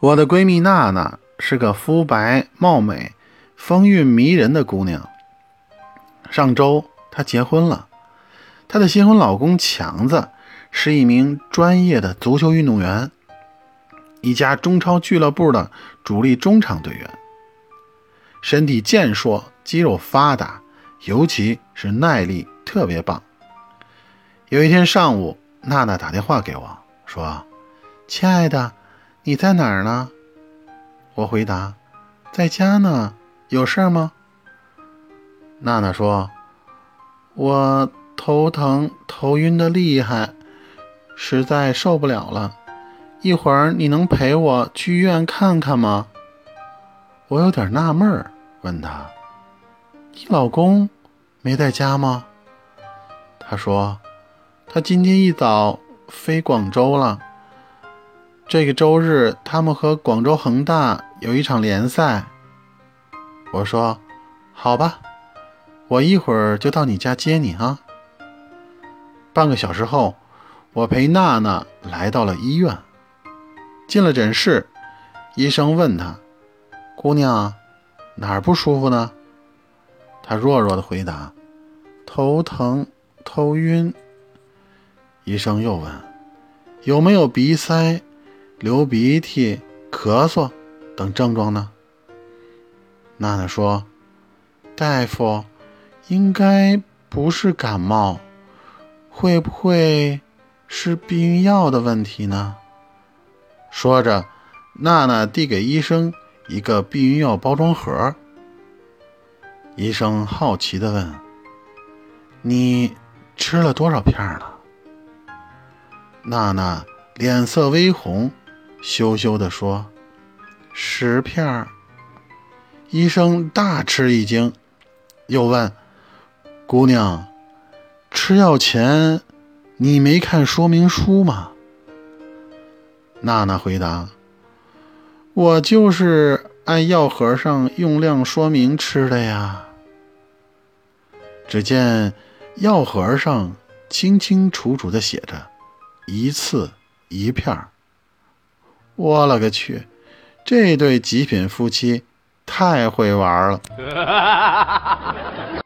我的闺蜜娜娜是个肤白貌美、风韵迷人的姑娘。上周她结婚了，她的新婚老公强子是一名专业的足球运动员，一家中超俱乐部的主力中场队员，身体健硕，肌肉发达，尤其是耐力特别棒。有一天上午，娜娜打电话给我说：“亲爱的。”你在哪儿呢？我回答，在家呢。有事吗？娜娜说：“我头疼，头晕的厉害，实在受不了了。一会儿你能陪我去医院看看吗？”我有点纳闷，问他：“你老公没在家吗？”他说：“他今天一早飞广州了。”这个周日，他们和广州恒大有一场联赛。我说：“好吧，我一会儿就到你家接你啊。”半个小时后，我陪娜娜来到了医院。进了诊室，医生问她：“姑娘，哪儿不舒服呢？”她弱弱的回答：“头疼，头晕。”医生又问：“有没有鼻塞？”流鼻涕、咳嗽等症状呢？娜娜说：“大夫，应该不是感冒，会不会是避孕药的问题呢？”说着，娜娜递给医生一个避孕药包装盒。医生好奇地问：“你吃了多少片了？”娜娜脸色微红。羞羞地说：“十片儿。”医生大吃一惊，又问：“姑娘，吃药前你没看说明书吗？”娜娜回答：“我就是按药盒上用量说明吃的呀。”只见药盒上清清楚楚地写着：“一次一片儿。”我勒个去！这对极品夫妻太会玩了。